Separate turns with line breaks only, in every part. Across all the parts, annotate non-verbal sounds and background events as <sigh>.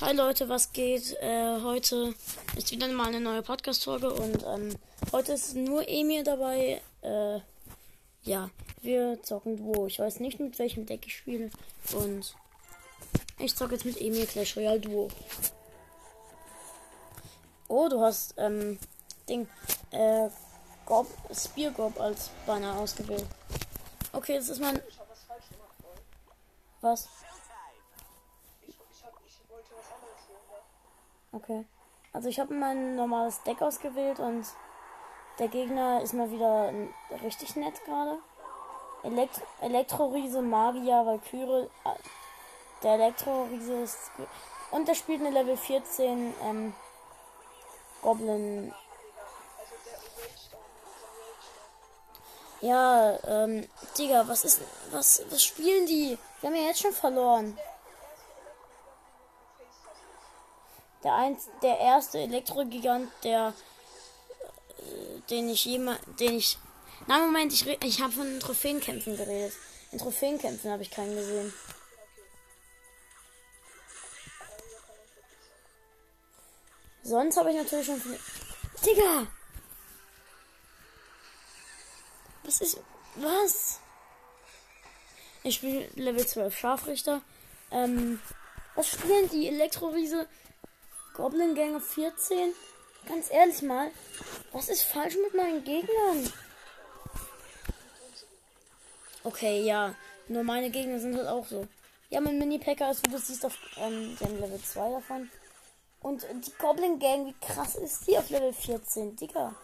Hi Leute, was geht? Äh, heute ist wieder mal eine neue Podcast-Folge und ähm, heute ist nur Emil dabei. Äh, ja, wir zocken Duo. Ich weiß nicht, mit welchem Deck ich spiele und ich zocke jetzt mit Emil Clash Royale Duo. Oh, du hast, ähm, Ding, äh, Gob, Spear Gob als Banner ausgewählt. Okay, das ist mein... Was? Okay. Also ich habe mein normales Deck ausgewählt und der Gegner ist mal wieder richtig nett gerade. Elekt Elektroriese, Magier, Valkyrie. Der Elektroriese ist. Und der spielt eine Level 14 ähm, Goblin. Ja, ähm, Digga, was ist. Was, was spielen die? Wir haben ja jetzt schon verloren. Der, eins, der erste Elektrogigant, der äh, den ich jemand, den ich. Na Moment, ich, ich habe von Trophäenkämpfen geredet. In Trophäenkämpfen habe ich keinen gesehen. Sonst habe ich natürlich schon. Digga! Was ist. Was? Ich spiele Level 12 Scharfrichter. Ähm, was spielen die Elektrowiese? Goblin Gang 14? Ganz ehrlich mal, was ist falsch mit meinen Gegnern? Okay, ja. Nur meine Gegner sind halt auch so. Ja, mein Mini-Packer ist, wie du siehst, auf ähm, dem Level 2 davon. Und die Goblin Gang, wie krass ist die auf Level 14, Digga?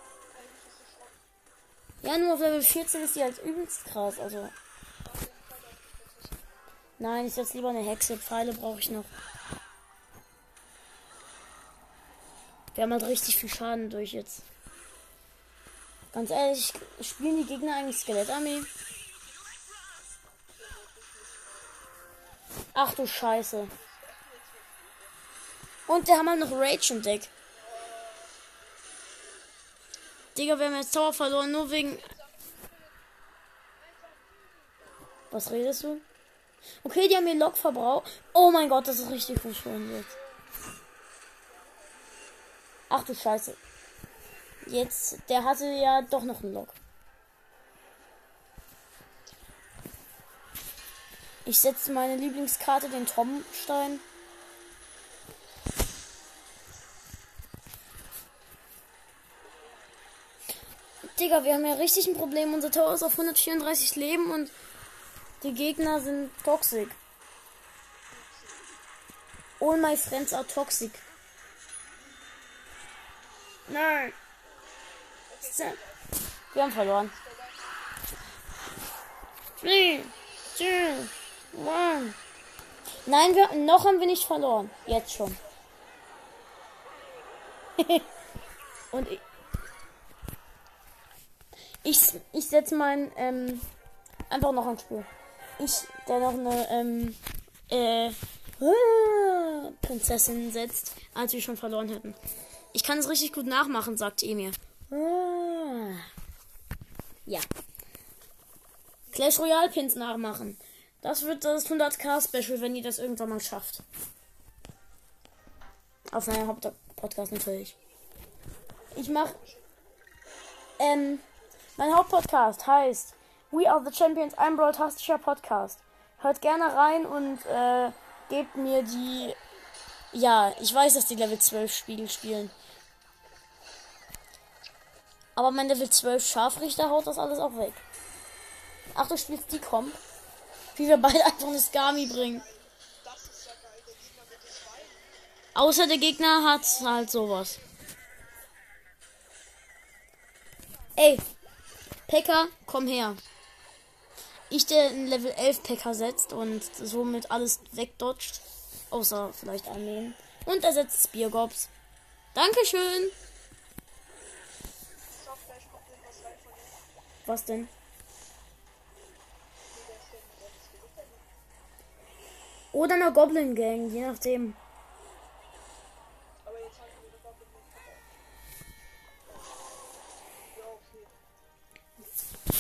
Ja, nur auf Level 14 ist die halt übelst krass, also. Nein, ich setze lieber eine Hexe. Pfeile brauche ich noch. Wir haben halt richtig viel Schaden durch jetzt. Ganz ehrlich, spielen die Gegner eigentlich Skelettarmee? Ach du Scheiße. Und der haben halt noch Rage im Deck. Digga, wir haben jetzt Tower verloren, nur wegen. Was redest du? Okay, die haben hier Lokverbrauch. Oh mein Gott, das ist richtig verschwunden jetzt. Ach du Scheiße. Jetzt, der hatte ja doch noch einen Lock. Ich setze meine Lieblingskarte, den Tomstein. Digga, wir haben ja richtig ein Problem. Unser Tor ist auf 134 Leben und die Gegner sind toxisch. All my friends are toxic. Nein. Wir haben verloren. Three, two, one. Nein, wir, noch haben wir nicht verloren. Jetzt schon. <laughs> Und ich, ich, ich setze mein, ähm, einfach noch ein Spiel. Ich, der noch eine, ähm, äh, Prinzessin setzt, als wir schon verloren hätten. Ich kann es richtig gut nachmachen, sagt Emir. Ah. Ja. Clash Royale Pins nachmachen. Das wird das 100k Special, wenn ihr das irgendwann mal schafft. Auf meinem Hauptpodcast natürlich. Ich mach. Ähm. Mein Hauptpodcast heißt We Are the Champions, ein Broadcastischer Podcast. Hört gerne rein und äh, gebt mir die. Ja, ich weiß, dass die Level 12 Spiegel spielen. Aber mein Level 12 Scharfrichter haut das alles auch weg. Ach, du spielst die Comp. Wie wir beide einfach eine Skami bringen. Außer der Gegner hat halt sowas. Ey, Pekka, komm her. Ich, der einen Level 11 Pekka setzt und somit alles wegdodgt. Außer vielleicht Armeen. Und er setzt Speargobs. Dankeschön. Was denn? Oder eine Goblin Gang, je nachdem.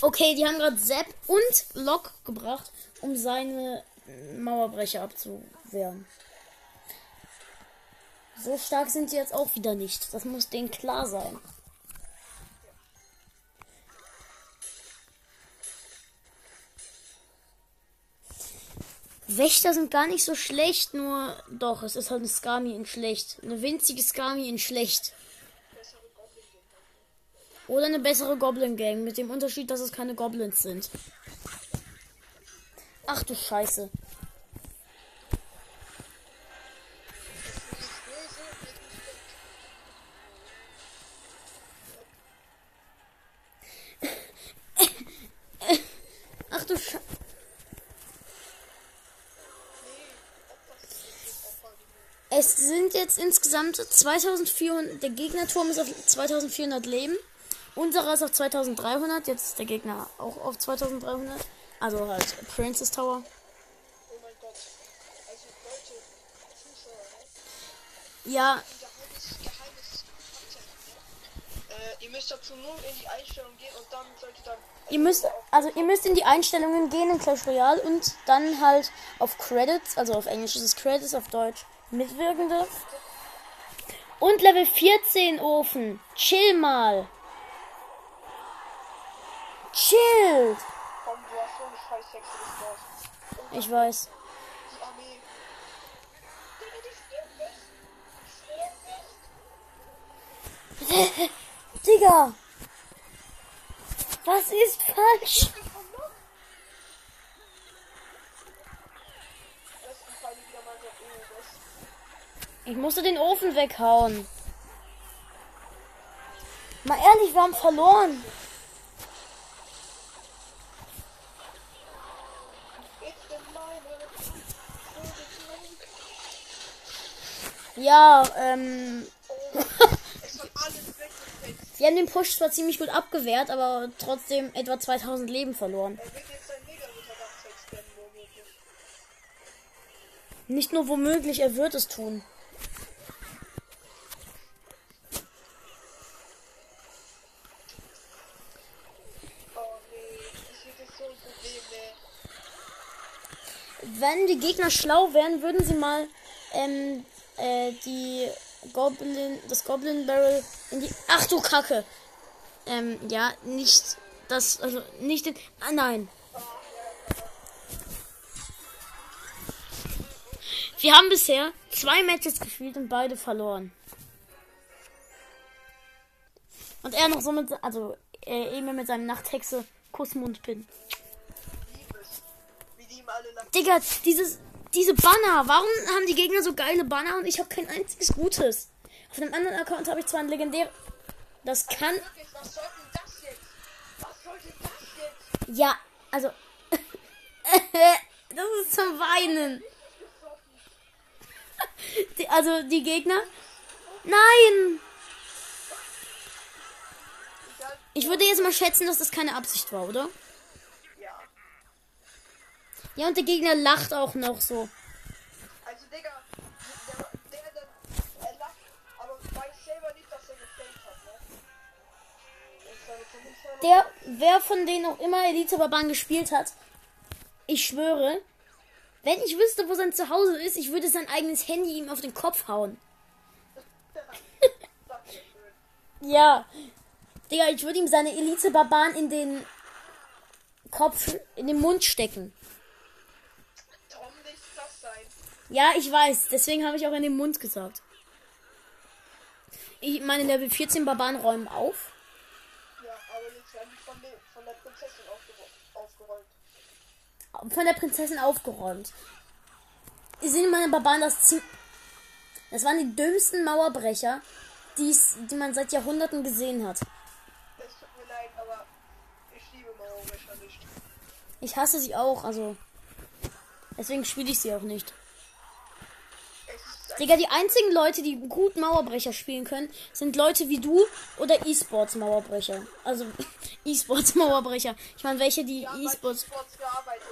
Okay, die haben gerade Sepp und Lock gebracht, um seine Mauerbrecher abzuwehren. So stark sind sie jetzt auch wieder nicht. Das muss denen klar sein. Wächter sind gar nicht so schlecht, nur doch, es ist halt eine Skami in schlecht. Eine winzige Skami in schlecht. Oder eine bessere Goblin Gang, mit dem Unterschied, dass es keine Goblins sind. Ach du Scheiße. Insgesamt 2400. Der Gegnerturm ist auf 2400 Leben. Unserer ist auf 2300. Jetzt ist der Gegner auch auf 2300. Also halt Princess Tower. Ja,
ihr müsst dazu nur in die Einstellung gehen und dann solltet dann.
ihr müsst also ihr müsst in die Einstellungen gehen in Clash Royale und dann halt auf Credits, also auf Englisch ist es Credits, auf Deutsch Mitwirkende. Und Level 14 Ofen. Chill mal. Chill. Ich weiß. <laughs>
Digga.
Was ist falsch?
Ich bin verloren. Besten Fall wieder mal so irgendwas.
Ich musste den Ofen weghauen. Mal ehrlich, wir haben verloren. Ja, ähm. <laughs> Wir haben den Push zwar ziemlich gut abgewehrt, aber trotzdem etwa 2000 Leben verloren.
Er.
Nicht nur womöglich, er wird es tun.
Oh nee, das wird jetzt so ein Problem, ne?
Wenn die Gegner schlau wären, würden sie mal ähm, äh, die Goblin, das Goblin Barrel in die. Ach du Kacke! Ähm, ja, nicht das, also nicht den. Ah nein. Wir haben bisher zwei Matches gespielt und beide verloren. Und er noch so mit, also äh, eben mit seinem Nachthexe Kussmundpin.
Liebes.
Digga, dieses, diese Banner. Warum haben die Gegner so geile Banner und ich habe kein einziges Gutes? Auf einem anderen Account habe ich zwar ein legendär. Das kann.
Was soll das jetzt? Was soll das jetzt?
Ja, also. <laughs> das ist zum Weinen. Die, also die Gegner. Nein! Ich würde jetzt mal schätzen, dass das keine Absicht war, oder?
Ja.
Und der Gegner lacht auch noch so.
Also, Digga, der, der, der, er lacht, aber weiß selber nicht, dass er gefaked hat, ne? Kommentare.
Der, wer von denen auch immer Elite Barbaren gespielt hat, ich schwöre, wenn ich wüsste, wo sein Zuhause ist, ich würde sein eigenes Handy ihm auf den Kopf hauen. <laughs> Ja. Digga, ich würde ihm seine Elite Barbaren in den Kopf, in den Mund stecken. Ja, ich weiß. Deswegen habe ich auch in den Mund gesagt. Ich meine Level 14 Barbaren räumen auf.
Ja, aber jetzt werden die von, der- von der Prinzessin aufgeräumt.
Von der Prinzessin aufgeräumt. Sind meine Barbaren das ziemlich. Das waren die dümmsten Mauerbrecher, die's, die man seit Jahrhunderten gesehen hat.
Es tut mir leid, aber ich liebe Mauerwäscher nicht.
Ich hasse sie auch, also. Deswegen spiele ich sie auch nicht. Digga, die einzigen Leute, die gut Mauerbrecher spielen können, sind Leute wie du oder E-Sports Mauerbrecher. Also <laughs> E-Sports Mauerbrecher. Ich meine, welche, die
Ja,
E-Sports.
Gearbeitet.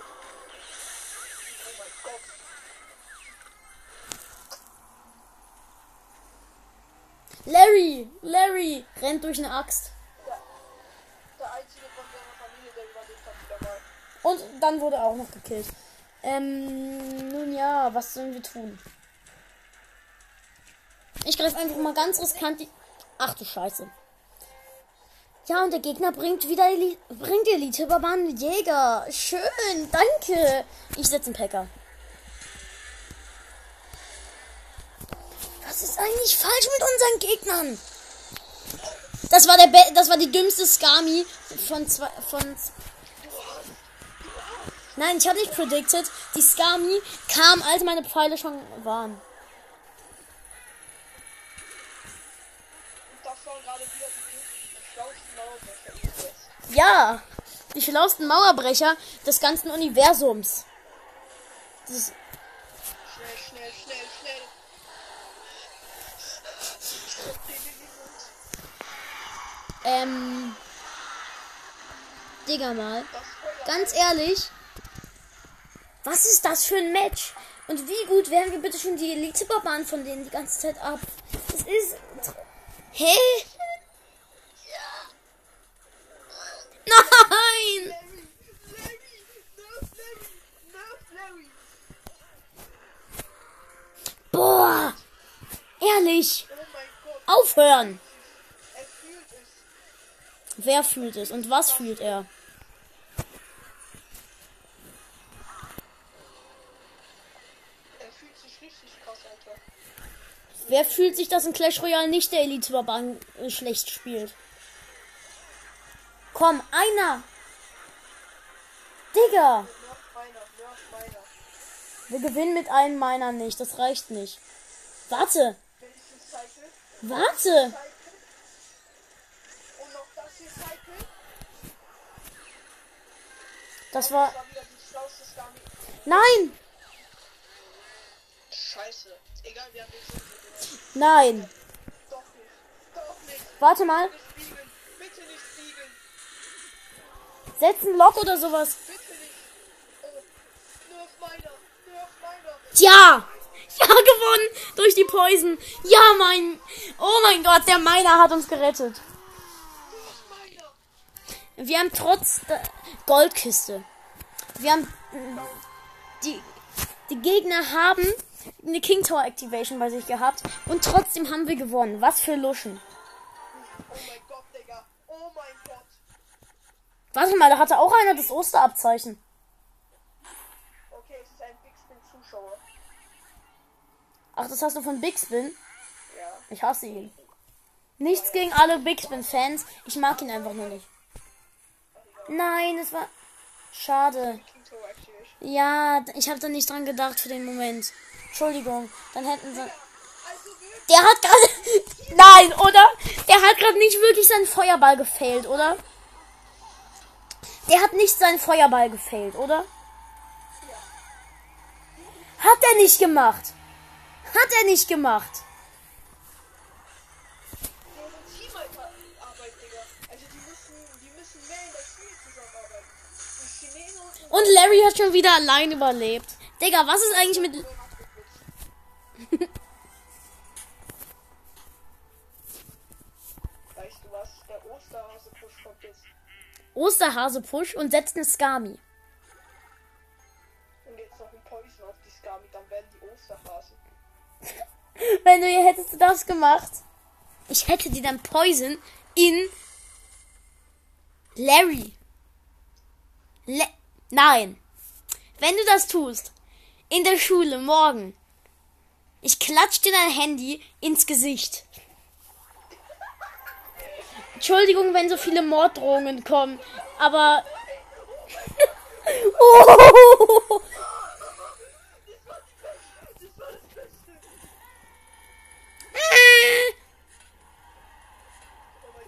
Oh.
Larry! Larry! Rennt durch eine Axt.
Der, der einzige von seiner Familie, der überlebt hat, wieder mal.
Und dann wurde er auch noch gekillt. Ähm, nun ja, was sollen wir tun? Ich greife einfach mal ganz riskant die. Ach du Scheiße. Ja, und der Gegner bringt wieder Eli bringt Elite Barbanen Jäger. Schön, danke. Ich setze einen Packer. Was ist eigentlich falsch mit unseren Gegnern? Das war der Be das war die dümmste Skami von zwei von Nein, ich habe nicht predicted. Die Skami kam, als meine Pfeile schon waren.
Das waren gerade wieder die schlauesten Mauerbrecher jetzt.
Ja, die schlauesten Mauerbrecher des ganzen Universums. Das ist,
Schnell, schnell, schnell, schnell.
Ähm, Digga mal, ganz ehrlich, was ist das für ein Match? Und wie gut wehren wir bitte schon die Elite-Barbaren von denen die ganze Zeit ab? Das ist... Hä? Nein! Boah! Ehrlich! Aufhören!
er.
Wer fühlt es und was fühlt er?
Er fühlt sich richtig krass, Alter.
Wer fühlt sich, dass in Clash Royale nicht der Elite-Barbaren äh, schlecht spielt? Komm, einer! Digga! Wir gewinnen mit einem meiner nicht, das reicht nicht. Warte! Warte!
Das
war. Nein!
Scheiße. Egal, wir haben.
Nein!
Doch nicht. Doch nicht.
Warte mal! Setz einen Lock oder sowas. Ja! Ja, gewonnen! Durch die Poison! Ja, mein. Oh mein Gott, der Miner hat uns gerettet. Wir haben trotz der Goldkiste. Wir haben. Die, die Gegner haben eine King Tower Activation bei sich gehabt. Und trotzdem haben wir gewonnen. Was für Luschen.
Oh mein Gott, Digga. Oh mein Gott.
Warte mal, da hatte auch einer das Osterabzeichen.
Okay, es ist ein Big Spin Zuschauer.
Ach, das hast du von Big Spin?
Ja.
Ich hasse ihn. Nichts gegen alle Big Spin Fans. Ich mag ihn einfach nur nicht. Nein, es war. Schade. Ja, ich habe da nicht dran gedacht für den Moment. Entschuldigung. Dann hätten sie. Der hat gerade. <laughs> Nein, oder? Der hat gerade nicht wirklich seinen Feuerball gefailt, oder? Der hat nicht seinen Feuerball gefailt, oder? Hat er nicht gemacht. Hat er nicht gemacht.
Und
Larry hat schon wieder allein überlebt. Digga, was ist eigentlich mit. Osterhase Push und setzt eine Skami.
Und jetzt noch ein Poison auf die Skami, dann werden die Osterhasen. <laughs>
Wenn du hättest du das gemacht. Ich hätte dir dann Poison in Larry. Le Nein. Wenn du das tust, in der Schule morgen, ich klatsch dir dein Handy ins Gesicht. Entschuldigung, wenn so viele Morddrohungen kommen, aber. oh! <laughs>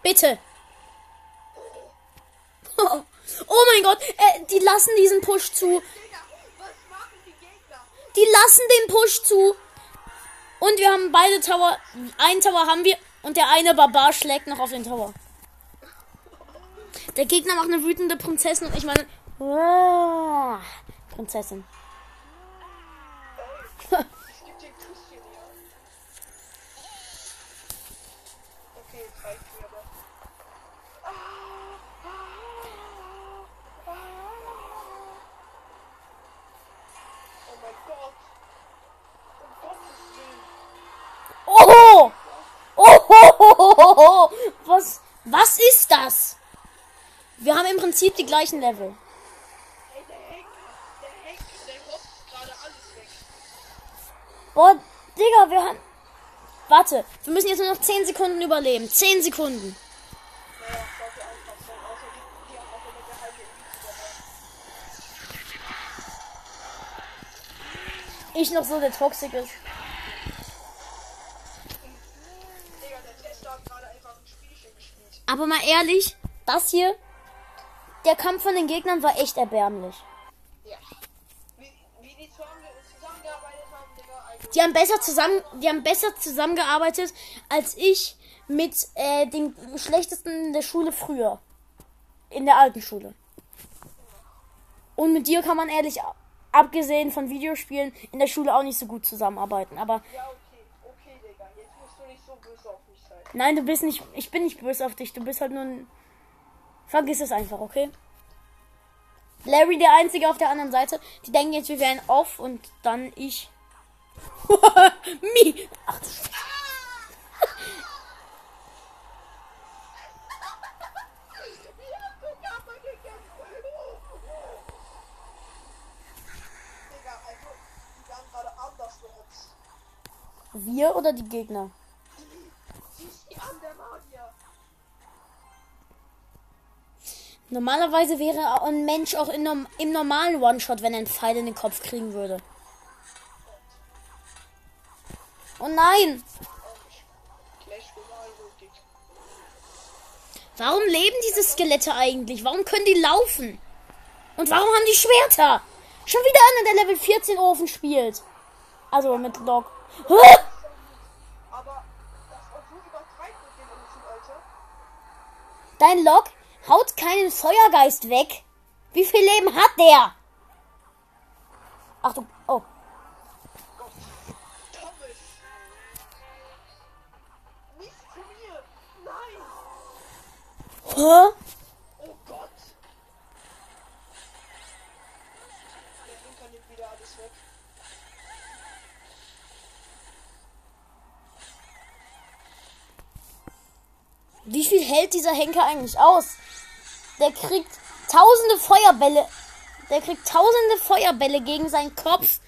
Bitte. <laughs> Oh mein Gott, äh, die lassen diesen Push zu.
Die
lassen den Push zu. Und wir haben beide Tower. Einen Tower haben wir. Und der eine Barbar schlägt noch auf den Tower. Der Gegner macht eine wütende Prinzessin und ich meine. Oh, Prinzessin. <laughs>
Oh,
was, was ist das? Wir haben im Prinzip die gleichen Level.
Ey, der Henker, der Henker, der rotzt gerade alles weg.
Boah, Digga, wir haben. Warte, wir müssen jetzt nur noch 10 Sekunden überleben. 10 Sekunden. Ich noch so der Toxic ist.
Digga, der Tester hat gerade einfach ein Spielchen gespielt.
Aber mal ehrlich, das hier. Der Kampf von den Gegnern war echt erbärmlich.
Ja. Wie, wie die zusammen, zusammengearbeitet haben, Digga.
Die haben besser zusammen, die haben besser zusammengearbeitet als ich mit äh, den schlechtesten der Schule früher. In der alten Schule. Und mit dir kann man ehrlich, abgesehen von Videospielen, in der Schule auch nicht so gut zusammenarbeiten. Aber
Ja, okay, okay, Digga. Jetzt musst du nicht so böse auf mich sein.
Nein, du bist nicht, ich bin nicht böse auf dich. Du bist halt nur ein. Vergiss es einfach, okay? Larry, der Einzige auf der anderen Seite. Die denken jetzt, wir wären off und dann ich. <laughs> Mi. Ach, du. Wir oder die Gegner? Normalerweise wäre ein Mensch auch in, im normalen One-Shot, wenn er einen Pfeil in den Kopf kriegen würde. Oh nein! Warum leben diese Skelette eigentlich? Warum können die laufen? Und warum haben die Schwerter? Schon wieder einer, der Level 14 Ofen spielt. Also mit Log. Hä?
Aber das auch so übertreibt mit dem Ofen, Alter.
Dein Log haut keinen Feuergeist weg. Wie viel Leben hat der? Achtung. Oh. Hä?
Oh Gott. Der Henker nimmt wieder alles weg.
Wie viel hält dieser Henker eigentlich aus? Der kriegt tausende Feuerbälle. Der kriegt tausende Feuerbälle gegen seinen Kopf.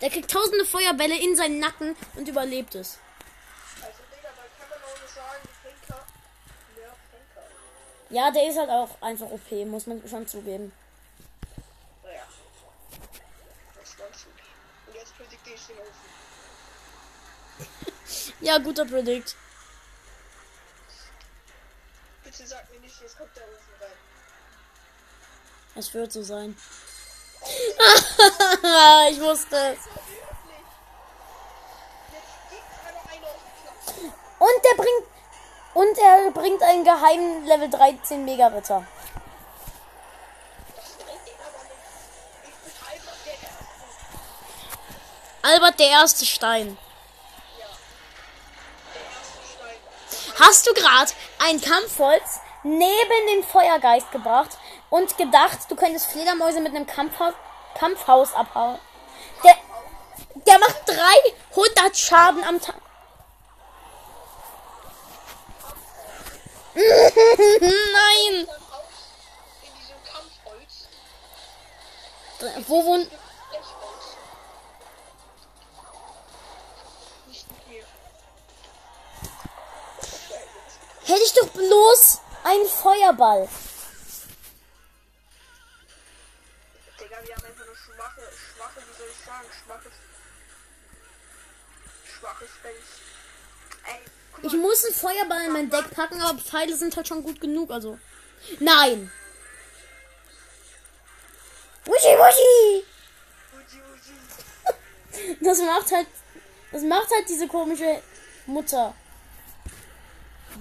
Der kriegt tausende Feuerbälle in seinen Nacken und überlebt es. Ja, der ist halt auch einfach OP, muss man schon zugeben.
Naja. Das war gut. Und jetzt predikte ich den Ofen.
Ja, guter Predict.
Bitte sag mir nicht, jetzt kommt der Ofen rein.
Es wird so sein. <laughs> ich wusste. Und der bringt. Und er bringt einen geheimen Level 13 Mega-Ritter. Albert der erste Stein.
Ja. Der erste Stein.
Hast du gerade ein Kampfholz neben den Feuergeist gebracht und gedacht, du könntest Fledermäuse mit einem Kampfhaus, Kampfhaus abhauen? Der, der macht 300 Schaden am Tag. <laughs> Nein!
Dann aus in diesem Kampfholz.
Wo wohnt. Hätte ich doch bloß einen Feuerball.
Digga, wir haben einfach eine schwache, schwache, wie soll ich sagen, schwaches. Schwaches guck
Ich muss einen Feuerball in mein Deck packen, aber Pfeile sind halt schon gut genug, also. Nein!
Uji, Uji. <laughs>
Das macht halt. Das macht halt diese komische Mutter.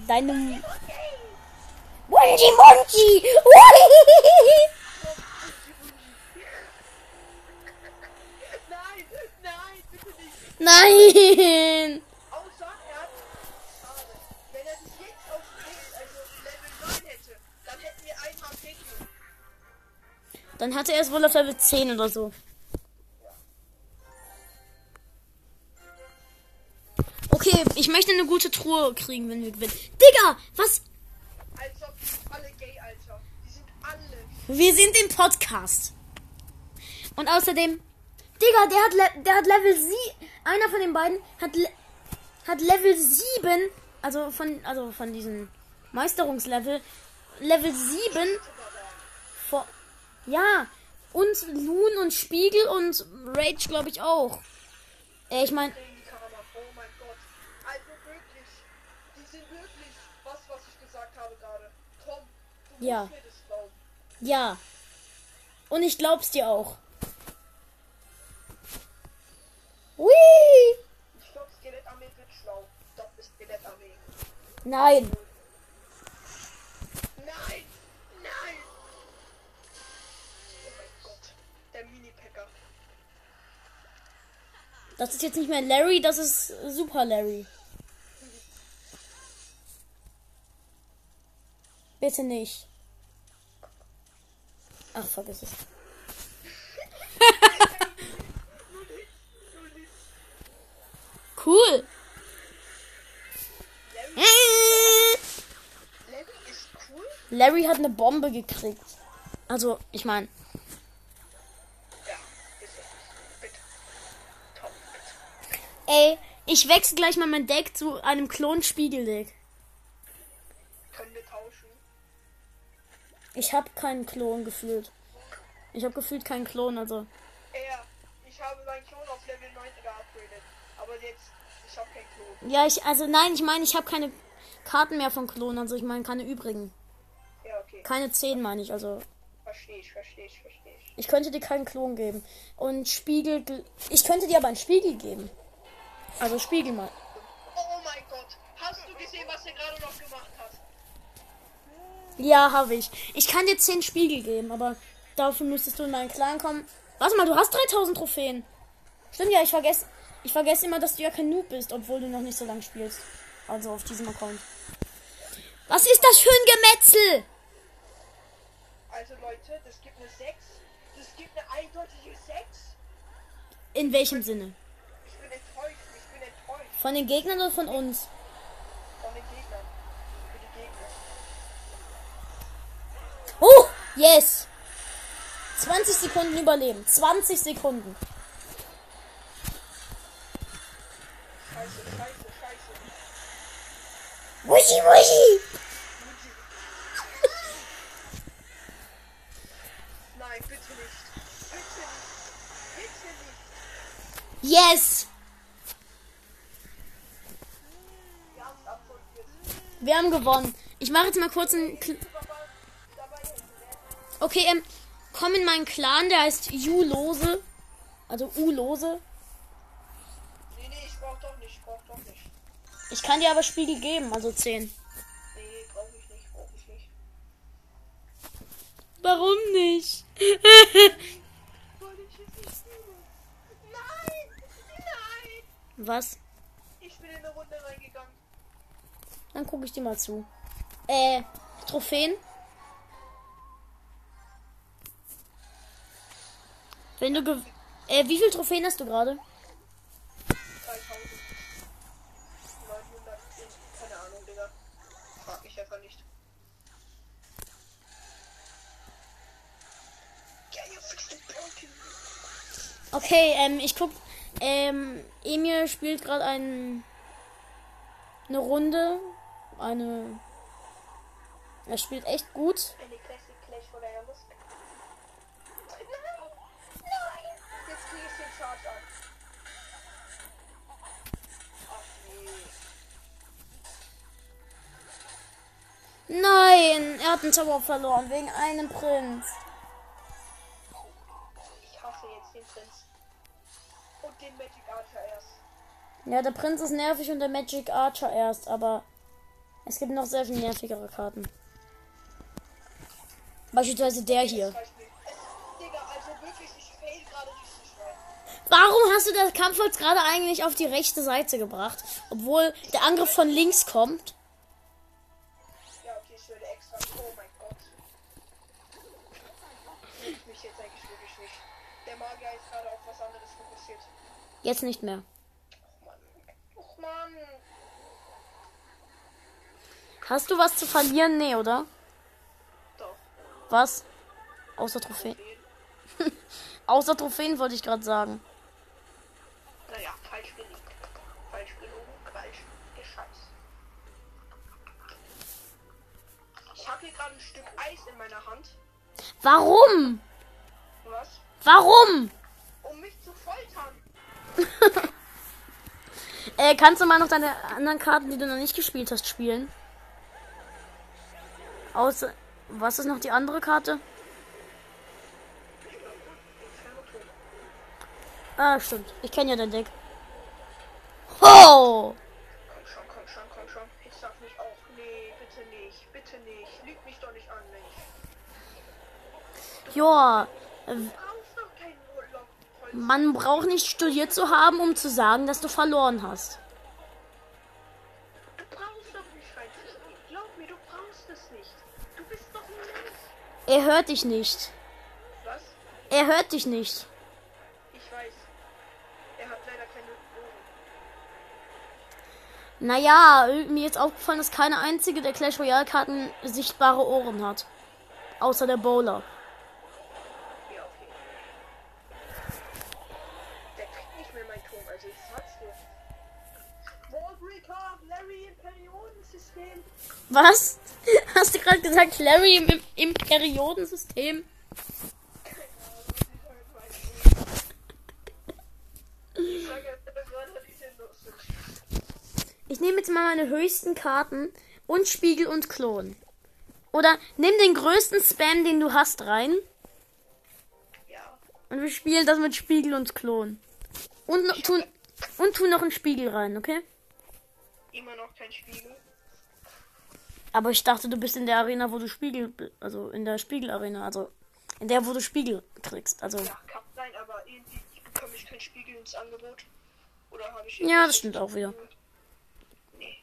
Deine. Wunji Munchi!
Nein, nein, bitte nicht.
Nein!
Außer er hat. Schade. Wenn er sich jetzt auf Dings, also Level 9 hätte, dann hätten wir ein HP kriegen.
Dann hatte er es wohl auf Level 10 oder so. Okay, ich möchte eine gute Truhe kriegen, wenn wir gewinnen. Digga, was?
Als ob alle gay, Alter. Die sind alle.
Wir sind im Podcast. Und außerdem, Digga, der hat, Le der hat Level 7. Einer von den beiden hat, Le hat Level 7. Also von, also von diesem Meisterungslevel. Level 7. Vor, ja. Und Loon und Spiegel und Rage, glaube ich, auch. Äh, ich meine,
in die Kamera. Oh mein Gott. Also wirklich. Die sind wirklich was, was ich gesagt habe gerade. Tom, du
Ja.
das
ja. Und ich glaub's dir auch. Hui!
Ich glaube, Skelettarmee wird schlau. Doch, ist Skelettarmee.
Nein.
Nein! Nein! Oh mein Gott. Der Mini-Packer.
Das ist jetzt nicht mehr Larry, das ist Super Larry. Bitte nicht. Ach, vergiss es. cool.
Larry ist <laughs> cool.
Larry hat eine Bombe gekriegt. Also, ich meine,
Ja,
ey, ich wechsle gleich mal mein Deck zu einem Klon-Spiegeldeck. Ich habe keinen Klon gefühlt. Ich habe gefühlt keinen Klon, also.
Er. Ich habe meinen Klon auf Level 9 geupgradet. Aber jetzt, ich habe keinen Klon.
Ja, ich, also nein, ich meine, ich habe keine Karten mehr von Klon, also ich meine keine übrigen.
Ja, okay.
Keine 10 meine ich, also.
Verstehe ich, verstehe ich, verstehe ich.
Ich könnte dir keinen Klon geben. Und Spiegel. Ich könnte dir aber einen Spiegel geben. Also Spiegel mal.
Oh mein Gott. Hast du gesehen, was er gerade noch gemacht hat?
Ja, habe ich. Ich kann dir 10 Spiegel geben, aber dafür müsstest du in meinen Clan kommen. Warte mal, du hast 3000 Trophäen. Stimmt ja, ich vergesse ich vergesse immer, dass du ja kein Noob bist, obwohl du noch nicht so lange spielst. Also auf diesem Account. Was ist das für ein Gemetzel?
Also Leute, das gibt eine 6. Das gibt eine eindeutige 6.
In welchem Sinne?
Ich bin enttäuscht, ich bin enttäuscht
Von den Gegnern oder von uns?
von den Gegnern. Für die Gegner.
Oh, yes. 20 Sekunden überleben. 20 Sekunden.
Scheiße, scheiße, scheiße.
Wuschi, wuschi.
Nein, bitte nicht. Bitte nicht. Bitte nicht.
Yes.
Wir haben
gewonnen. Ich mache jetzt mal kurz einen... okay, ähm, komm in meinen Clan, der heißt Ju-Lose. Also U-Lose.
Nee, nee, ich brauch doch nicht, ich brauch doch nicht.
Ich kann dir aber Spiegel geben, also 10.
Nee, brauch ich nicht, brauch ich nicht.
Warum nicht?
Weil ich es nicht liebe. Nein! Nein!
Was?
Ich bin in eine Runde reingegangen.
Dann gucke ich dir mal zu. Äh, Trophäen? Wenn du äh, wie viel Trophäen hast du gerade?
3000. 910. Keine Ahnung, Digga. Frag mich einfach nicht.
Okay, ähm, ich guck. Ähm, Emil spielt gerade ein, eine Runde. Eine. Er spielt echt gut.
Eine Nein,
er hat den Zauber verloren wegen einem Prinz.
Ich hasse jetzt den Prinz. Und den Magic Archer erst.
Ja, der Prinz ist nervig und der Magic Archer erst, aber es gibt noch sehr viel nervigere Karten. Beispielsweise der hier.
Also.
Warum hast du das Kampfholz gerade eigentlich auf die rechte Seite gebracht? Obwohl der Angriff von links kommt.
Jetzt nicht
mehr. Hast du was zu verlieren? Nee, oder?
Doch.
Was? Außer Trophäen. <laughs> Außer Trophäen wollte ich gerade sagen.
Naja, falsch gelegt. Falsch gelogen, falsch gescheißt. Ich habe hier gerade ein Stück Eis in meiner Hand.
Warum?
Was?
Warum? <laughs> Äh, kannst du mal noch deine anderen Karten, die du noch nicht gespielt hast, spielen? Außer. Was ist noch die andere Karte? Ah, stimmt. Ich kenne ja dein Deck. Ho!
Komm schon, komm schon, komm schon. Ich sag nicht auch. Nee, bitte nicht. Bitte nicht. Lüg mich doch nicht an, Mensch.
Joa
brauchst doch keinen Urlaub. Holz.
Man braucht nicht studiert zu haben, um zu sagen, dass du verloren hast.
Du brauchst doch nicht reinzuspielen. Glaub mir, du brauchst es nicht. Du bist doch ein Mensch.
Er hört dich nicht.
Was?
Er hört dich nicht.
Ich weiß. Er hat leider keine Ohren.
Naja, mir ist aufgefallen, dass keine einzige der Clash Royale Karten sichtbare Ohren hat. Außer der Bowler.
Ja, okay. Der kriegt nicht mehr mein Turm, also ich sag's dir. Wallbreaker, Larry im Periodensystem.
Was? <laughs> Hast du gerade gesagt, Larry im, im, im Periodensystem? Ich nehme jetzt mal meine höchsten Karten und Spiegel und Klon. Oder nimm den größten Spam, den du hast, rein.
Ja.
Und wir spielen das mit Spiegel und Klon. Und, noch- tu, und tu noch einen Spiegel rein, okay?
Immer noch kein Spiegel.
Aber ich dachte, du bist in der Arena, wo du Spiegel, also in der Spiegelarena, also in der, wo du Spiegel kriegst. Also
Ja, kann sein, aber irgendwie bekomme ich kein Spiegel ins Angebot. Oder habe ich.
Ja, das stimmt auch wieder.
Nee.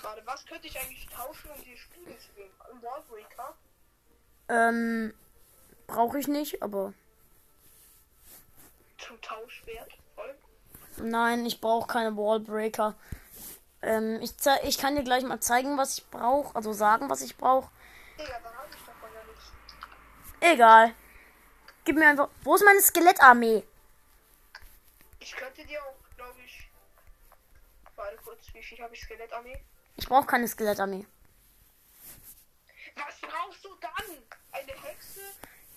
Gerade was könnte ich eigentlich tauschen, um die Spiegel zu geben? Ein Wallbreaker?
ähm, brauche ich nicht, aber
Zum Tauschwert? Voll?
nein, ich brauche keine Wallbreaker. Ähm, ich, ich kann dir gleich mal zeigen, was ich brauche, also sagen, was ich brauche. Egal. Gib mir einfach. Wo ist meine Skelettarmee?
Ich könnte dir auch, glaube ich. Warte kurz, wie viel habe ich Skelettarmee?
Ich brauche keine Skelettarmee.
Was brauchst du dann? Eine Hexe?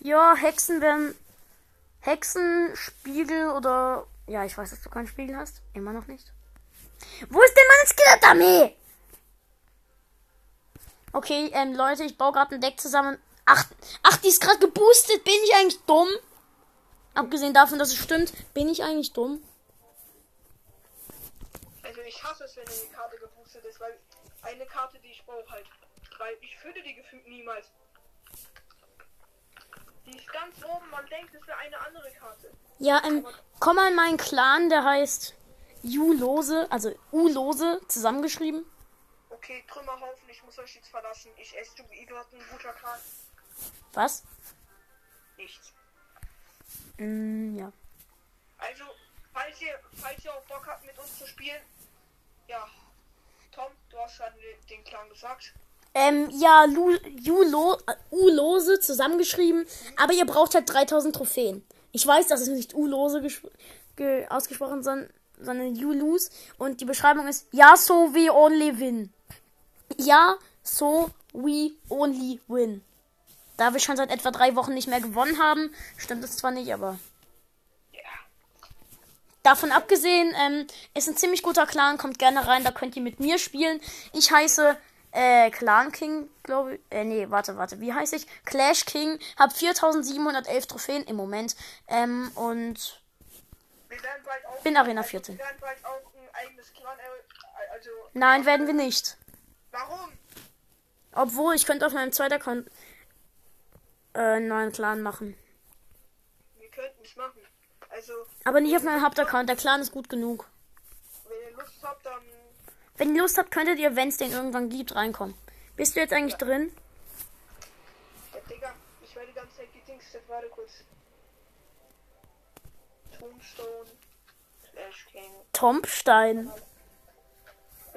Ja, Hexen werden. Hexen, Spiegel oder. Ja, ich weiß, dass du keinen Spiegel hast. Immer noch nicht. Wo ist denn meine Skelettarmee? Okay, ähm, Leute, ich baue gerade ein Deck zusammen. Ach, ach, die ist gerade geboostet. Bin ich eigentlich dumm? Abgesehen davon, dass es stimmt, bin ich eigentlich dumm?
Also ich hasse es, wenn eine Karte geboostet ist, weil eine Karte, die ich brauche halt. Weil ich finde die gefühlt niemals. Die ist ganz oben, man denkt, es wäre eine andere Karte.
Ja, ähm, komm mal in meinen Clan, der heißt U-Lose, also U-Lose, zusammengeschrieben.
Okay, Trümmerhaufen, ich muss euch jetzt verlassen. Ich esse du Idioten, guter Kran.
Was?
Nichts.
Mm, ja.
Also, falls ihr, falls ihr auch Bock habt, mit uns zu spielen, ja. Tom, du hast schon den- Clan gesagt.
Ähm, ja, Lu, Julo, äh, U-Lose zusammengeschrieben, aber ihr braucht halt 3000 Trophäen. Ich weiß, das ist nicht U-Lose ausgesprochen, sondern, sondern U-Lose. Und die Beschreibung ist, ja, so we only win. Ja, so we only win. Da wir schon seit etwa drei Wochen nicht mehr gewonnen haben, stimmt es zwar nicht, aber
Ja.
Davon abgesehen, ähm, ist ein ziemlich guter Clan, kommt gerne rein, da könnt ihr mit mir spielen. Ich heiße äh, Clan King, glaube ich. Äh, nee, warte, warte, wie heiße ich? Clash King, hab 4711 Trophäen im Moment. Ähm, und
auch.
Bin Arena
also,
14.
Wir werden bald auch ein eigenes Clan. Äh, also.
nein, werden wir nicht.
Warum?
Obwohl, ich könnte auf meinem zweiten Account äh, einen neuen Clan machen.
Wir könnten es machen. Also,
Aber nicht auf meinem Hauptaccount, der Clan ist gut genug.
wenn ihr Lust habt, dann.
Wenn ihr Lust habt, könntet ihr, wenn es den irgendwann gibt, reinkommen. Bist du jetzt eigentlich drin?
Ja, Digga, ich werde die ganze Zeit gedingstet. Warte kurz. King.
Tompstein.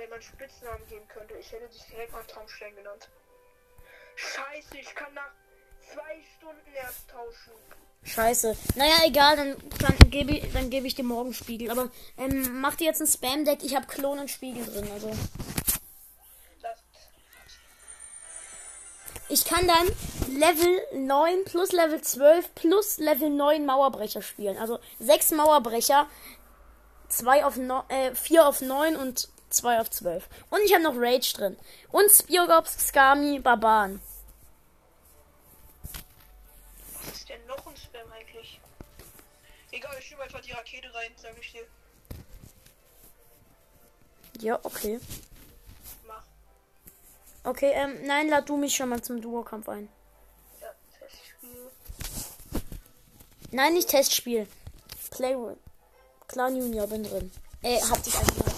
meinen Spitznamen geben könnte. Ich hätte dich direkt mal Traumstein genannt. Scheiße, ich kann nach zwei Stunden erst tauschen.
Scheiße. Naja, egal, dann, dann gebe ich, dann gebe ich dir morgen Spiegel. Aber ähm, mach dir jetzt ein Spam-Deck. Ich habe Klon und Spiegel drin. Also ich kann dann Level 9 plus Level 12 plus Level 9 Mauerbrecher spielen. Also sechs Mauerbrecher, zwei auf no, äh, 4 auf 9 und 2 auf 12. Und ich habe noch Rage drin. Und Spiogops, Skami, Barbaren.
was ist denn noch ein Spam eigentlich? Egal, ich schiebe einfach die Rakete rein, sag ich dir.
Ja, okay. Okay, ähm, nein, lad du mich schon mal zum Duo-Kampf ein.
Ja, Testspiel.
Nein, nicht Testspiel. Playroom. Clan Junior, bin drin. Äh, hab dich eingeladen.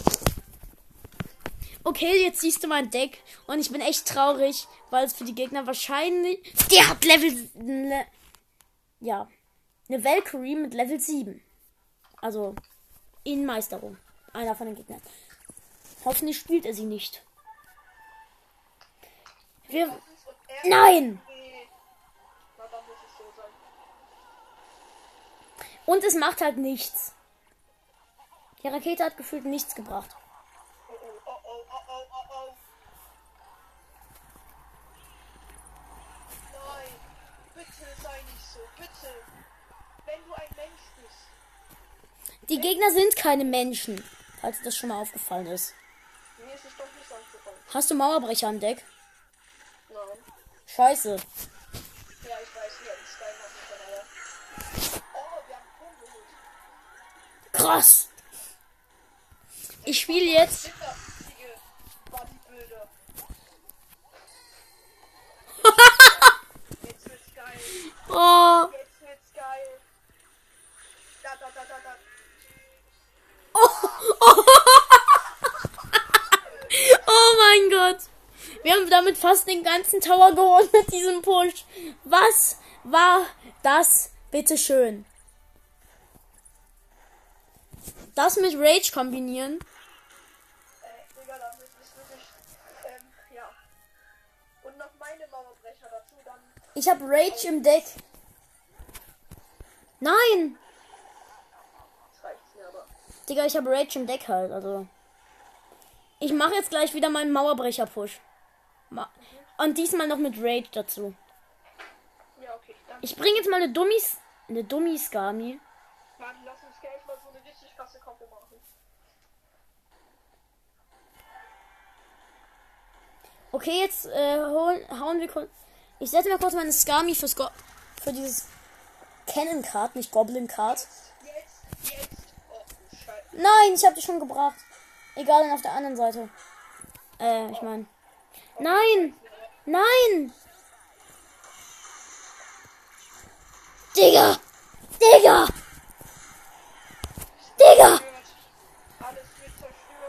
Okay, jetzt siehst du mein Deck und ich bin echt traurig, weil es für die Gegner wahrscheinlich. Der hat Level. Ne, ja. Eine Valkyrie mit Level 7. Also in Meisterung. Einer von den Gegnern. Hoffentlich spielt er sie nicht. Wir. Nein! Und es macht halt nichts. Die Rakete hat gefühlt nichts gebracht.
Oh, oh, oh, oh, oh, oh, oh, oh. Nein, bitte sei nicht so, bitte. Wenn du ein Mensch bist.
Die Gegner sind keine Menschen. Falls dir das schon mal aufgefallen ist.
Mir ist es doch nicht aufgefallen.
Hast du Mauerbrecher am Deck?
Nein.
Scheiße.
Ja, ich weiß, wir haben Sky noch nicht. Oh, wir haben Punkt geholt.
Krass. Ich spiele jetzt.
Jetzt wird's geil.
Oh.
Jetzt wird's geil. Da, da, da, da, da.
Oh mein Gott. Wir haben damit fast den ganzen Tower geholt mit diesem Push. Was war das? Bitte schön. Das mit Rage kombinieren.
Äh, Digga, das ist, wirklich. Ähm, ja. Und noch meine Mauerbrecher dazu.
Ich habe Rage im Deck. Nein.
Das reicht mir aber.
Digga, ich habe Rage im Deck halt, also. Ich mache jetzt gleich wieder meinen Mauerbrecher-Push. Ma Und diesmal noch mit Rage dazu.
Ja, okay.
Ich bringe jetzt mal eine Dummies. Eine Dummy-Skami.
Mann, lass uns gleich mal so eine richtig krasse Kombo machen.
Okay, jetzt äh, holen, hauen wir kurz. Ich setze mal kurz meine Skami fürs Go für dieses Cannon Card, nicht Goblin Card.
Jetzt, jetzt. Oh.
Nein, ich habe die schon gebracht. Egal, dann auf der anderen Seite. Äh, ich meine. Nein! Nein! Digga! Digga! Digga!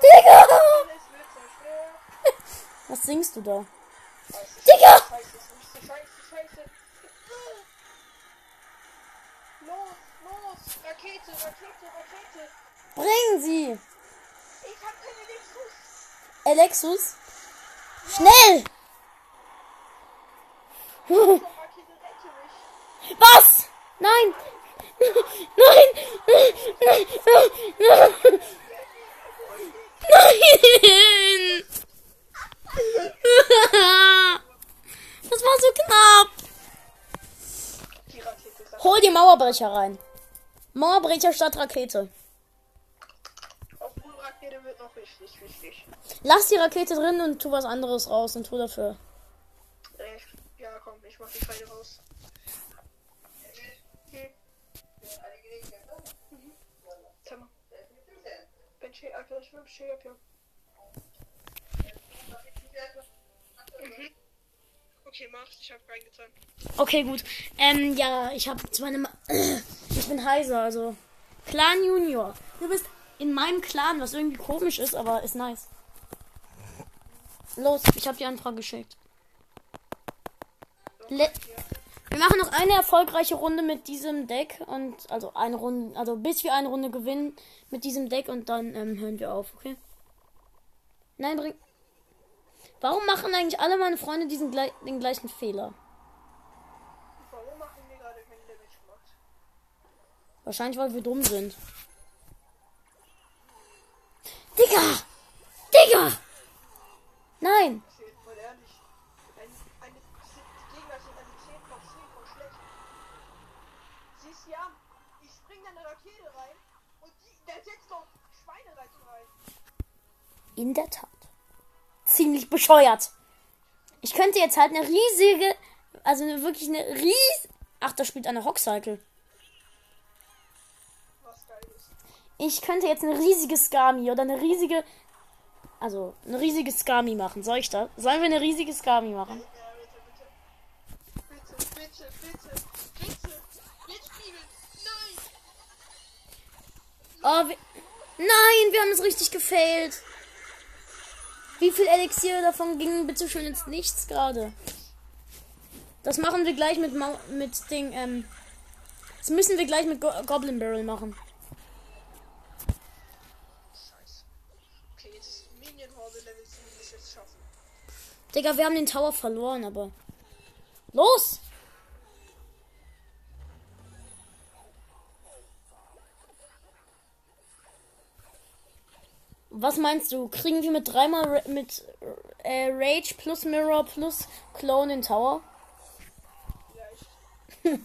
Digga! <laughs> Was singst du da? Digga!
Los, los. Rakete, Rakete, Rakete.
Bringen sie!
Ich hab keine Lexus.
Alexus? Schnell! <laughs> Was? Nein! <laughs> Nein! <laughs> Nein! Nein! Das war so knapp. Hol die Mauerbrecher rein. Mauerbrecher statt Rakete.
Richtig, wichtig.
Lass die Rakete drin und tu was anderes raus und tu dafür.
Äh, ja, komm, ich mach die Pfeile raus. Hm. Mhm. Ben. Mhm. Okay, mach's, ich hab reingetan.
Okay, gut. Ähm, ja, ich habe zwar eine. Ma <clears throat> ich bin heiser, also. Clan Junior. Du bist in meinem Clan, was irgendwie komisch ist, aber ist nice. Los, ich habe die Anfrage geschickt. Le wir machen noch eine erfolgreiche Runde mit diesem Deck und also eine Runde, also bis wir eine Runde gewinnen mit diesem Deck und dann ähm, hören wir auf, okay? Nein, bring. Warum machen eigentlich alle meine Freunde diesen gle den gleichen Fehler?
Warum machen wir gerade keinen Damage?
Wahrscheinlich, weil wir dumm sind. Digga! Digga! Nein!
Das ist voll ehrlich. Ein, eine, die Gegner sind eine 10 von 10 von schlecht. Siehst du ja, ich spring dann eine Rakete rein und die, der setzt doch Schweinereizen rein.
In der Tat. Ziemlich bescheuert. Ich könnte jetzt halt eine riesige, also wirklich eine ries... Ach, da spielt eine Hockcycle. Ich könnte jetzt eine riesige Skami oder eine riesige... Also, eine riesige Skami machen. Soll ich das? Sollen wir eine riesige Skami machen?
Ja, bitte, bitte. Bitte, bitte, bitte, bitte. Nein.
Oh, wir... Nein, wir haben es richtig gefailt. Wie viel Elixier davon gingen bitte schön ins Nichts gerade? Das machen wir gleich mit Mau mit Ding, ähm. Das müssen wir gleich mit Go Goblin Barrel machen.
Scheiße. Okay, jetzt ist Minion Horde Level 7 muss jetzt schaffen.
Digga, wir haben den Tower verloren, aber. Los! Was meinst du? Kriegen wir mit dreimal mit äh, Rage plus Mirror plus Clone den Tower? <laughs>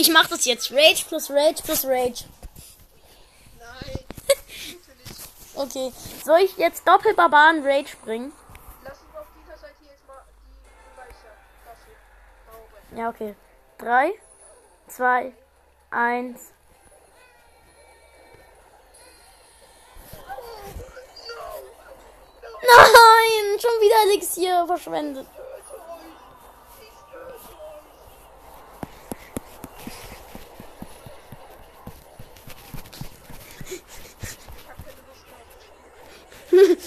Ich mach das jetzt. Rage plus Rage plus Rage.
Nein. bitte nicht.
Okay. Soll ich jetzt Doppelbarbaren Rage bringen?
Lass uns auf dieser Seite jetzt mal die. Mauern.
Ja, okay. Drei, zwei, eins. Nein! Schon wieder Elixier verschwendet.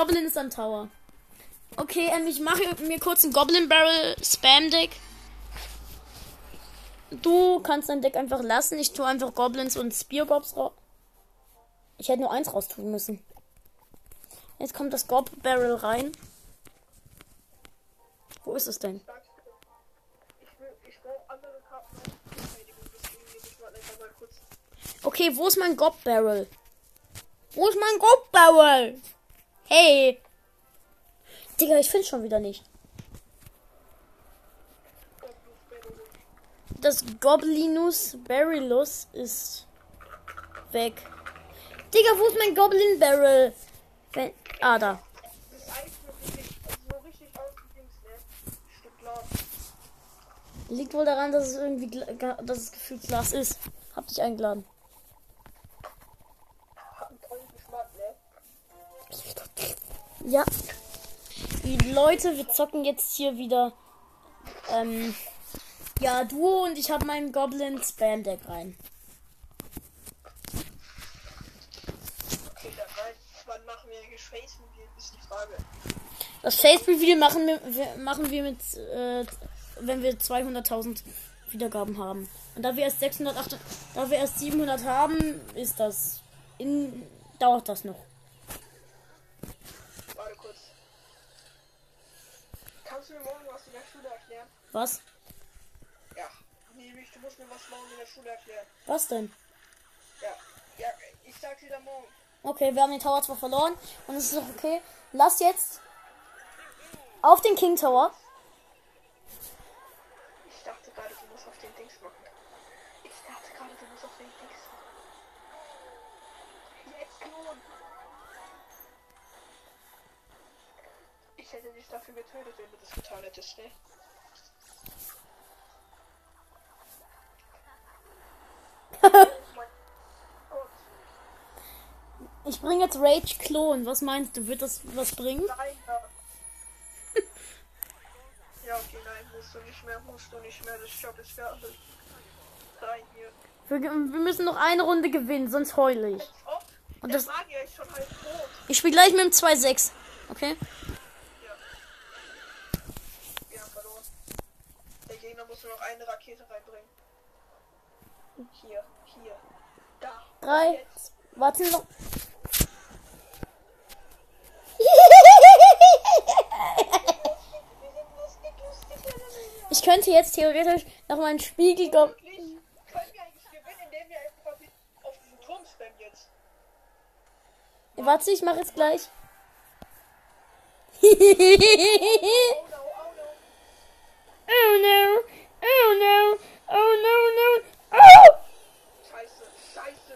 Goblin
ist am Tower. Okay, ähm, ich mache mir kurz ein Goblin Barrel Spam Deck. Du kannst dein Deck einfach lassen. Ich tue einfach Goblins und Spear Gobs raus. Ich hätte nur eins raus tun müssen. Jetzt kommt das Gob Barrel rein. Wo ist es denn? Okay, wo ist mein Gob Barrel? Wo ist mein Gob Barrel? Hey. Digga, ich finde schon wieder nicht. Das Goblinus Barrelus ist weg. Digga, wo ist mein Goblin Barrel? Wenn, ah, da. Liegt wohl daran, dass es irgendwie, dass es gefühlt Glas ist. Hab dich eingeladen. Ja. Die Leute, wir zocken jetzt hier wieder. Ähm, ja, du und ich habe meinen Goblin Spam Deck rein.
Okay, dann rein. Wann machen wir eigentlich Face Reveal, ist die Frage.
Das Face Reveal machen wir, wir, machen wir mit, äh, wenn wir 200.000 Wiedergaben haben. Und da wir erst 608, da wir erst 700 haben, ist das, in, dauert das noch.
Warte kurz. Du mir morgen was in der Schule erklären?
Was?
Ja. Nämlich, du musst mir was morgen in der Schule erklären.
Was denn?
Ja. Ja, ich sag dir dann morgen.
Okay, wir haben den Tower zwar verloren und es ist auch okay. Lass jetzt auf den King Tower.
ich hätte dich dafür getötet, wenn du das getan hättest, ne?
ich bringe jetzt Rage Klon. Was meinst du, wird das was bringen?
Nein, <laughs> ja. ja, okay, nein, musst du nicht mehr, musst du nicht mehr. Das Job ist fertig. Rein hier.
Wir, wir, müssen noch eine Runde gewinnen, sonst heule ich. Und das, ich spiele gleich mit dem 2-6. Okay?
Der Gegner muss nur noch eine Rakete reinbringen. Hier, hier. Da.
Drei.
Jetzt.
Warte noch. Ich könnte jetzt theoretisch noch mal einen Spiegel kommen.
Können wir eigentlich gewinnen, indem wir einfach auf diesen Turm spammen jetzt?
Warte, ich mache jetzt gleich.
Oh no, oh no.
oh no. Oh no. Oh!
Scheiße, scheiße.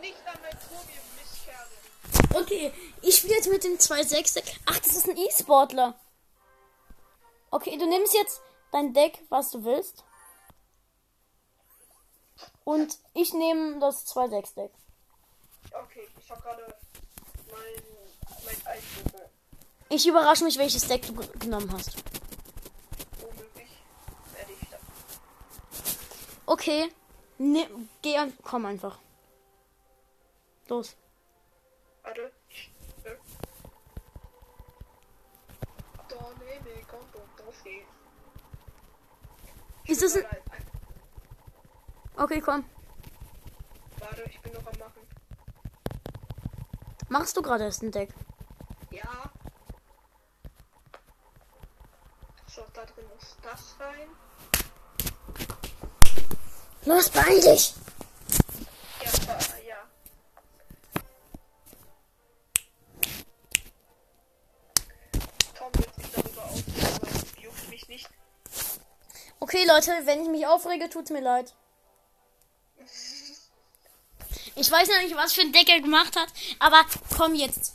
Nicht an mein ihr Mistkerle.
Okay, ich spiele jetzt mit dem 2-6 Deck. Ach, das ist ein E-Sportler. Okay, du nimmst jetzt dein Deck, was du willst. Und ich nehme das 2-6 Deck.
Okay, ich hab gerade mein, mein Eiswürfel.
Ich überrasche mich, welches Deck du ge- genommen hast. Okay, ne, geh an, komm einfach. Los.
Warte. Äh.
Ist es ein... Okay, komm.
Warte, ich bin noch am machen.
Machst du gerade erst ein Deck?
Ja. So, da drin muss das rein.
Los, beeil dich!
Ja, ja. Tom wird sich darüber aufregen, juckt mich nicht.
Okay, Leute, wenn ich mich aufrege, tut's mir leid. <laughs> Ich weiß noch nicht, was für ein Deck er gemacht hat, aber komm jetzt.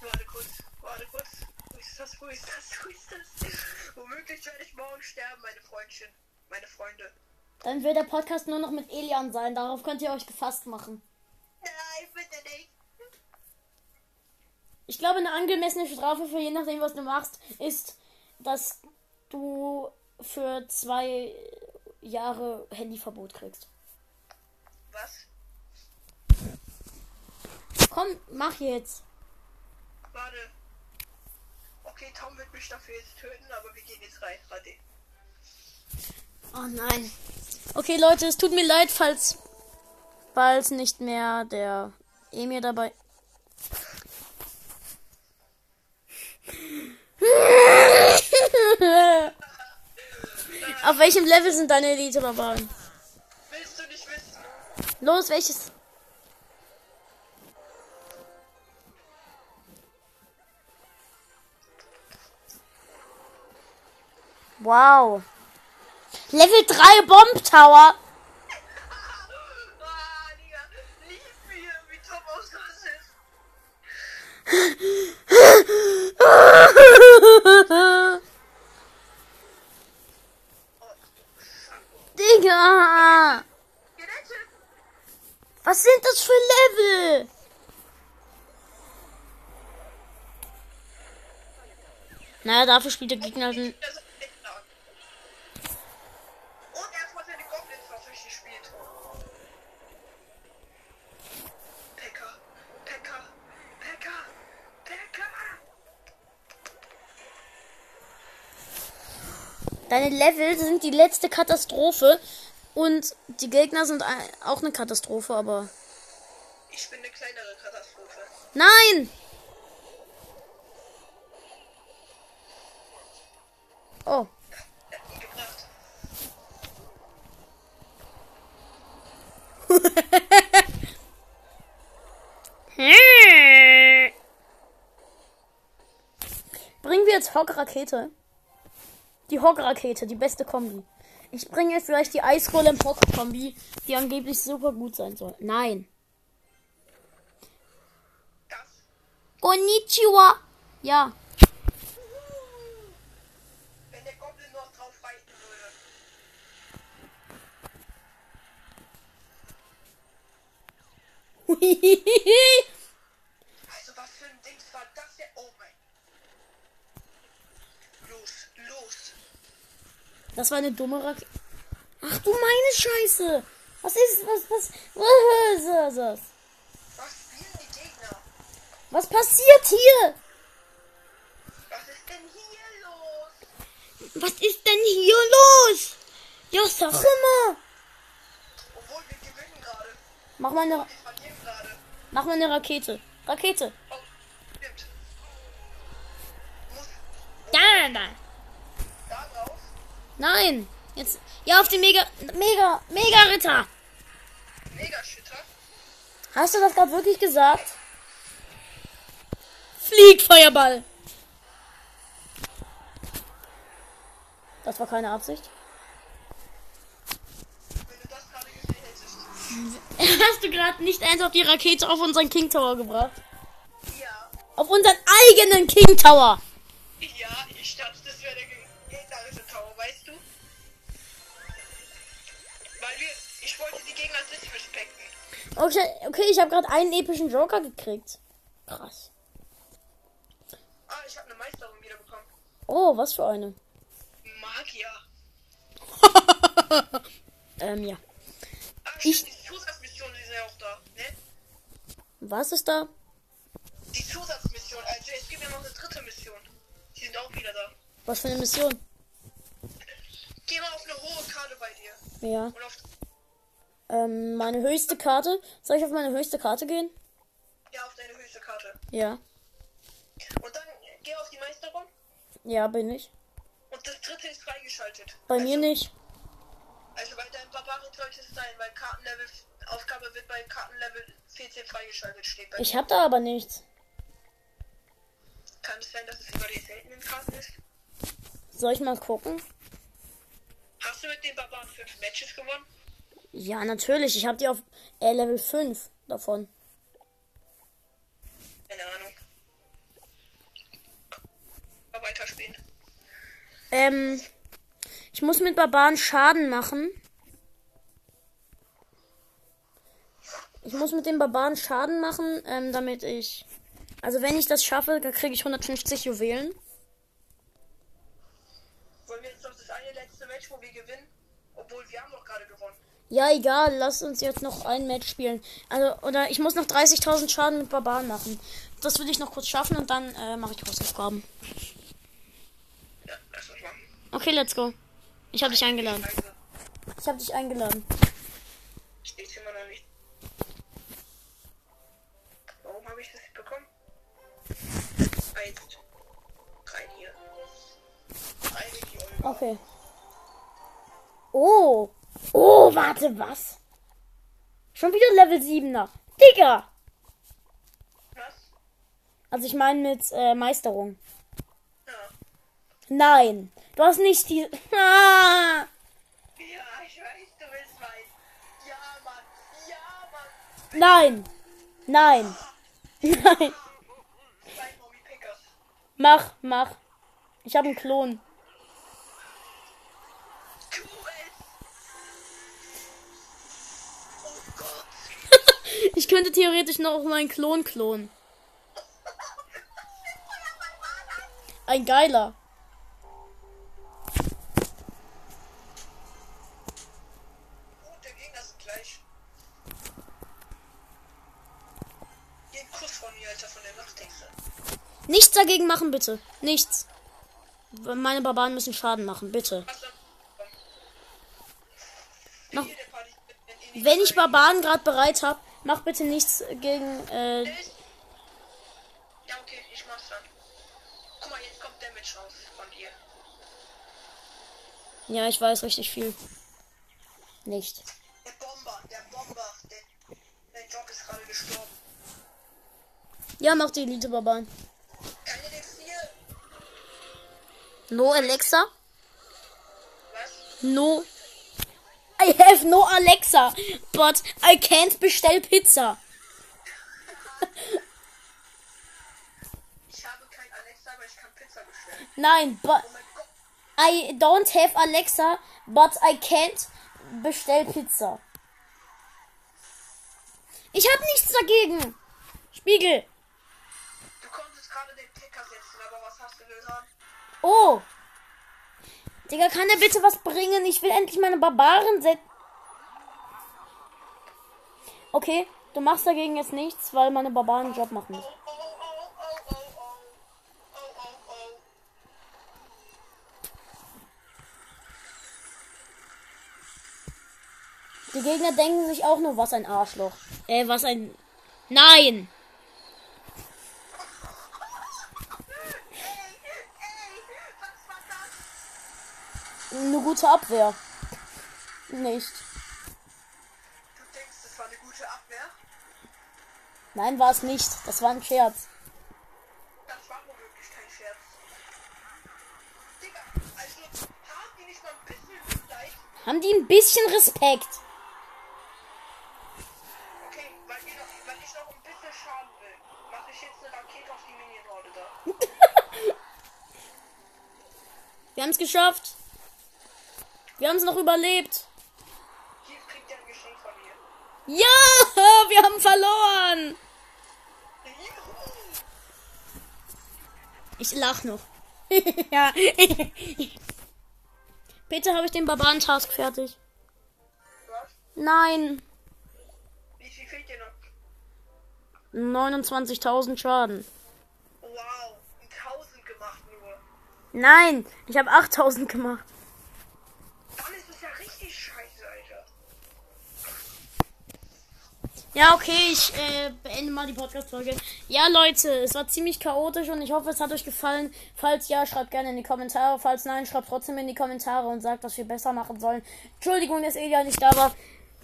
Warte kurz, warte kurz. Wo ist das? Wo ist das? Wo ist das? Womöglich werde ich morgen sterben, meine Freundchen. Meine Freunde.
Dann wird der Podcast nur noch mit Elian sein. Darauf könnt ihr euch gefasst machen.
Nein, bitte nicht.
Ich glaube, eine angemessene Strafe für je nachdem, was du machst, ist, dass du für zwei Jahre Handyverbot kriegst.
Was?
Komm, mach jetzt.
Warte. Okay, Tom wird mich dafür jetzt töten, aber wir gehen jetzt rein. Warte.
Oh nein. Okay, Leute, es tut mir leid, falls falls nicht mehr der Emir dabei. Auf welchem Level sind deine Elite-Barbaren?
Willst du nicht wissen?
Los, welches? Wow. Level 3 Bomb Tower. <laughs>
Digga.
Was sind das für Level? Naja, dafür spielt der Gegner halt ein
Das ist echt stark. Und erstmal seine Goblins was durchgespielt. Pekka. Pekka. Pekka. Pekka.
Deine Level sind die letzte Katastrophe und die Gegner sind auch eine Katastrophe, aber
Ich bin eine kleinere Katastrophe.
nein! Oh,
Er hat nie gebracht.
bringen wir jetzt Hog-Rakete? Die Hog-Rakete, die beste Kombi. Ich bringe jetzt vielleicht die Eisgolem Hog-Kombi, die angeblich super gut sein soll. Nein. Konnichiwa. Ja.
Wenn der Goblin noch drauf reiten würde. Also was für ein Dings war das ja? Oh mein. Los, los.
Das war eine dumme Rakete. Ach du meine Scheiße. Was ist, was, was, was ist das?
Was spielen die Gegner?
Was passiert hier?
Was ist denn hier los?
Was ist denn hier los? Ja, sag mal.
Obwohl wir gewinnen gerade.
Mach mal eine, mach mal eine Rakete. Rakete.
Oh, stimmt. Muss
Da, da.
da.
Nein. Jetzt, ja, auf den Mega, Mega, Mega Ritter.
Mega Schütter.
Hast du das gerade wirklich gesagt? Flieg, Feuerball. Das war keine Absicht.
Wenn du das gerade gesehen hättest. <laughs>
Hast du gerade nicht eins auf die Rakete auf unseren King Tower gebracht?
Ja.
Auf unseren eigenen King Tower.
Ich wollte die Gegner nicht respekten.
Okay, okay ich habe gerade einen epischen Joker gekriegt. Krass.
Ah, ich habe eine Meisterung wieder bekommen.
Oh, was für eine.
Magier. <laughs>
ähm, ja.
Ah,
Ich-
die Zusatzmissionen die sind ja auch da, ne?
Was ist da?
Die Zusatzmission. Also es gibt ja noch eine dritte Mission. Die sind auch wieder da.
Was für eine Mission?
Geh mal auf eine hohe Karte bei dir.
Ja.
Und auf.
Ähm, meine höchste Karte. Soll ich auf meine höchste Karte gehen?
Ja, auf deine höchste Karte.
Ja.
Und dann geh auf die Meisterung.
Ja, bin ich.
Und das dritte ist freigeschaltet.
Bei
also,
mir nicht.
Also bei deinem Barbaren sollte es sein, weil Kartenlevel. Aufgabe wird bei Kartenlevel 14 freigeschaltet steht. Bei
Ich hab da aber nichts.
Kann es sein, dass es über die seltenen Karten ist?
Soll ich mal gucken?
Hast du mit den Barbaren 5 Matches gewonnen?
Ja, natürlich. Ich hab die auf äh, Level 5 davon.
Keine Ahnung. Mal weiterspielen.
Ähm, ich muss mit Barbaren Schaden machen. Ich muss mit den Barbaren Schaden machen, ähm, damit ich. Also wenn ich das schaffe, dann kriege ich 150 Juwelen.
Wollen wir jetzt noch das eine letzte Match, wo wir gewinnen? Obwohl wir haben doch gerade gewonnen.
Ja, egal, lass uns jetzt noch ein Match spielen. Also, oder ich muss noch 30.000 Schaden mit Barbaren machen. Das will ich noch kurz schaffen und dann äh, mache ich Hausaufgaben.
Ja, lass uns machen.
Okay, let's go. Ich habe dich eingeladen. Ich habe dich eingeladen.
steht immer noch nicht. Warum habe ich das nicht bekommen? Eins. Rein hier. Die Euro.
Okay. Oh. Oh, warte, was? Schon wieder Level 7er. Digga!
Was?
Also ich meine mit äh, Meisterung.
Ja.
Nein. Du hast nicht die. <laughs> Ah.
Ja, ich weiß, du willst meinen. Ja, Mann. Ja, Mann.
Nein. Nein. <laughs> Nein.
Mommy Pickers.
Mach, mach. Ich habe einen Klon. Ich könnte theoretisch noch meinen Klon klonen. Ein geiler.
Und der Gegner ist gleich. Geh einen Kuss von mir, Alter, von der Nachthexe.
Nichts dagegen machen, bitte. Nichts. Meine Barbaren müssen Schaden machen, bitte. Noch- Wenn ich. Barbaren gerade bereit habe, mach bitte nichts gegen. Äh,
Ja, okay, ich mach's dann. Guck mal, jetzt kommt Damage raus von dir.
ja, ich weiß richtig viel. Nicht.
Der Bomber, der Bomber, der, der Job ist gerade gestorben.
Ja, mach die Elite-Barbaren.
Keine Elixier.
No Alexa?
Was?
No. I have no Alexa, but I can't bestell Pizza.
Ich habe kein Alexa, aber ich kann Pizza bestellen.
Nein, but
Oh Gott.
I don't have Alexa, but I can't bestell Pizza. Ich hab nichts dagegen. Spiegel.
Du konntest gerade den Ticker setzen, aber was hast du getan?
Oh. Digga, kann der bitte was bringen? Ich will endlich meine Barbaren setzen. Okay, du machst dagegen jetzt nichts, weil meine Barbaren einen Job machen müssen. Die Gegner denken sich auch nur, was ein Arschloch. Äh, was ein. Nein!
Ey, ey, was war das?
Eine gute Abwehr. Nicht.
Du denkst, das war eine gute Abwehr?
Nein, war es nicht. Das war ein Scherz.
Das war womöglich kein Scherz. Digga, also haben die nicht mal ein bisschen Mitleid?
Haben die ein bisschen Respekt?
Okay, weil, ihr noch, weil ich noch ein bisschen schaden will, mache ich jetzt eine Rakete auf die Minion-Horde da. <laughs>
Wir haben es geschafft. Wir haben es noch überlebt.
Hier kriegt ihr ein Geschenk von mir.
Ja, <laughs> wir haben verloren. Ich lach noch. <laughs> ja. Bitte habe ich den Barbaren-Task fertig.
Was?
Nein.
Wie viel fehlt dir noch?
29.000 Schaden.
Wow, ein 1000 gemacht nur.
Nein, ich habe 8.000 gemacht.
Dann ist es ja richtig scheiße, Alter.
Ja, okay, ich äh, beende mal die Podcast-Folge. Ja, Leute, es war ziemlich chaotisch und ich hoffe, es hat euch gefallen. Falls ja, schreibt gerne in die Kommentare. Falls nein, schreibt trotzdem in die Kommentare und sagt, was wir besser machen sollen. Entschuldigung, dass Elia nicht da war.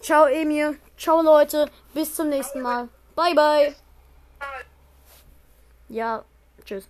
Ciao, Emil. Ciao, Leute. Bis zum nächsten Mal. Bye, bye. Ja, tschüss.